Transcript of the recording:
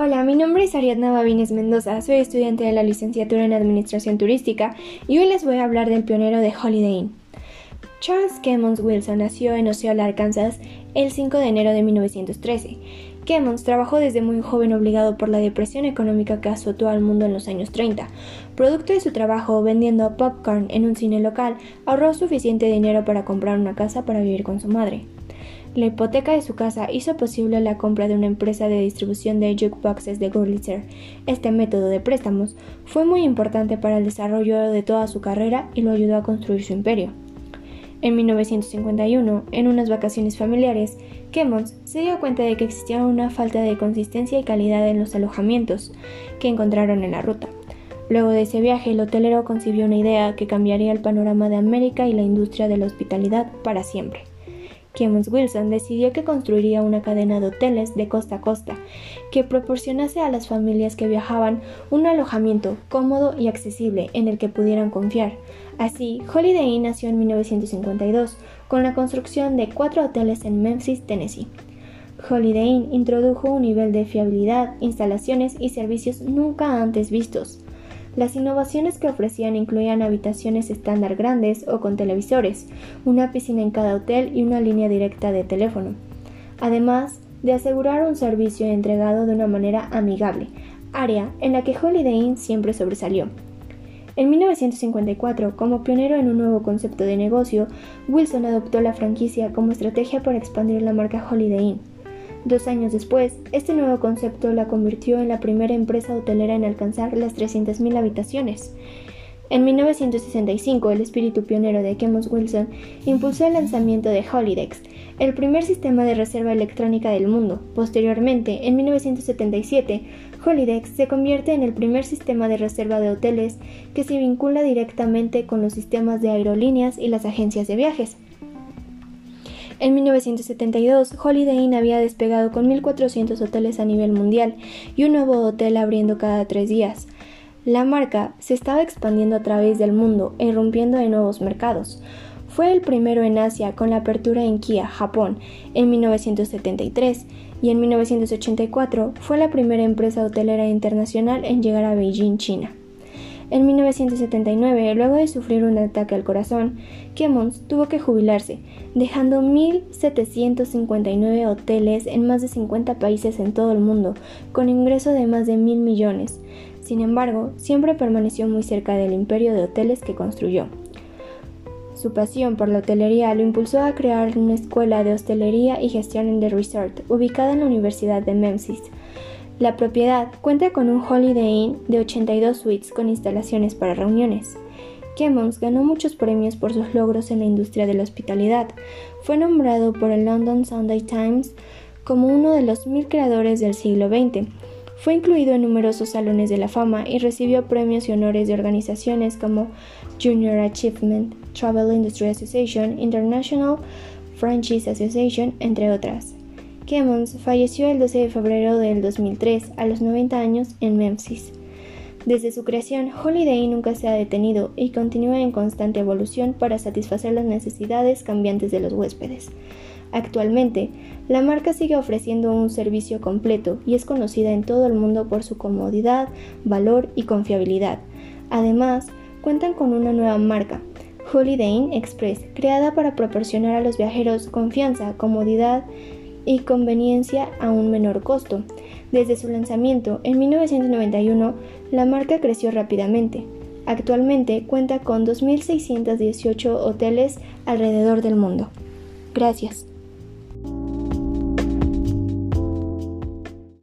Hola, mi nombre es Ariadna Babines Mendoza, soy estudiante de la licenciatura en Administración Turística y hoy les voy a hablar del pionero de Holiday Inn. Charles Kemmons Wilson nació en Osceola, Arkansas, el 5 de enero de 1913. Kemmons trabajó desde muy joven obligado por la depresión económica que azotó al mundo en los años 30. Producto de su trabajo vendiendo popcorn en un cine local, ahorró suficiente dinero para comprar una casa para vivir con su madre. La hipoteca de su casa hizo posible la compra de una empresa de distribución de jukeboxes de Gurlitzer. Este método de préstamos fue muy importante para el desarrollo de toda su carrera y lo ayudó a construir su imperio. En 1951, en unas vacaciones familiares, Kemmons se dio cuenta de que existía una falta de consistencia y calidad en los alojamientos que encontraron en la ruta. Luego de ese viaje, el hotelero concibió una idea que cambiaría el panorama de América y la industria de la hospitalidad para siempre. Kemmons Wilson decidió que construiría una cadena de hoteles de costa a costa que proporcionase a las familias que viajaban un alojamiento cómodo y accesible en el que pudieran confiar. Así, Holiday Inn nació en 1952 con la construcción de cuatro hoteles en Memphis, Tennessee. Holiday Inn introdujo un nivel de fiabilidad, instalaciones y servicios nunca antes vistos. Las innovaciones que ofrecían incluían habitaciones estándar grandes o con televisores, una piscina en cada hotel y una línea directa de teléfono, además de asegurar un servicio entregado de una manera amigable, área en la que Holiday Inn siempre sobresalió. En 1954, como pionero en un nuevo concepto de negocio, Wilson adoptó la franquicia como estrategia para expandir la marca Holiday Inn. Dos años después, este nuevo concepto la convirtió en la primera empresa hotelera en alcanzar las 300.000 habitaciones. En 1965, el espíritu pionero de Kemmons Wilson impulsó el lanzamiento de Holidex, el primer sistema de reserva electrónica del mundo. Posteriormente, en 1977, Holidex se convierte en el primer sistema de reserva de hoteles que se vincula directamente con los sistemas de aerolíneas y las agencias de viajes. En 1972, Holiday Inn había despegado con 1.400 hoteles a nivel mundial y un nuevo hotel abriendo cada tres días. La marca se estaba expandiendo a través del mundo e irrumpiendo en nuevos mercados. Fue el primero en Asia con la apertura en Kia, Japón, en 1973 y en 1984 fue la primera empresa hotelera internacional en llegar a Beijing, China. En 1979, luego de sufrir un ataque al corazón, Kemmons tuvo que jubilarse, dejando 1.759 hoteles en más de 50 países en todo el mundo, con ingreso de más de mil millones. Sin embargo, siempre permaneció muy cerca del imperio de hoteles que construyó. Su pasión por la hotelería lo impulsó a crear una escuela de hostelería y gestión en The Resort, ubicada en la Universidad de Memphis, la propiedad cuenta con un Holiday Inn de 82 suites con instalaciones para reuniones. Kemmons ganó muchos premios por sus logros en la industria de la hospitalidad. Fue nombrado por el London Sunday Times como uno de los mil creadores del siglo XX. Fue incluido en numerosos salones de la fama y recibió premios y honores de organizaciones como Junior Achievement, Travel Industry Association, International Franchise Association, entre otras. Kemmons falleció el 12 de febrero del 2003 a los 90 años en Memphis. Desde su creación, Holiday nunca se ha detenido y continúa en constante evolución para satisfacer las necesidades cambiantes de los huéspedes. Actualmente, la marca sigue ofreciendo un servicio completo y es conocida en todo el mundo por su comodidad, valor y confiabilidad. Además, cuentan con una nueva marca, Holiday Inn Express, creada para proporcionar a los viajeros confianza, comodidad y conveniencia a un menor costo. Desde su lanzamiento en 1991, la marca creció rápidamente. Actualmente cuenta con 2.618 hoteles alrededor del mundo. Gracias.